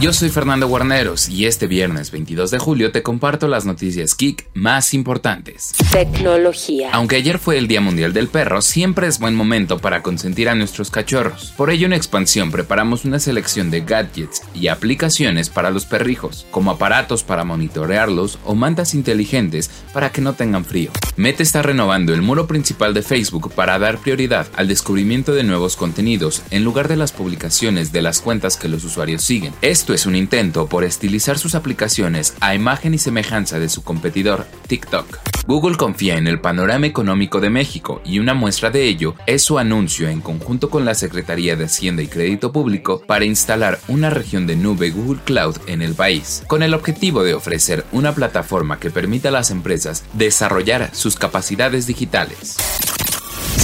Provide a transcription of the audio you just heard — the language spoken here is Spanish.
Yo soy Fernando Guarneros y este viernes 22 de julio te comparto las noticias geek más importantes. Tecnología. Aunque ayer fue el Día Mundial del Perro, siempre es buen momento para consentir a nuestros cachorros. Por ello en Expansión preparamos una selección de gadgets y aplicaciones para los perrijos, como aparatos para monitorearlos o mantas inteligentes para que no tengan frío. Meta está renovando el muro principal de Facebook para dar prioridad al descubrimiento de nuevos contenidos en lugar de las publicaciones de las cuentas que los usuarios siguen. Esto es un intento por estilizar sus aplicaciones a imagen y semejanza de su competidor TikTok. Google confía en el panorama económico de México y una muestra de ello es su anuncio en conjunto con la Secretaría de Hacienda y Crédito Público para instalar una región de nube Google Cloud en el país, con el objetivo de ofrecer una plataforma que permita a las empresas desarrollar sus capacidades digitales.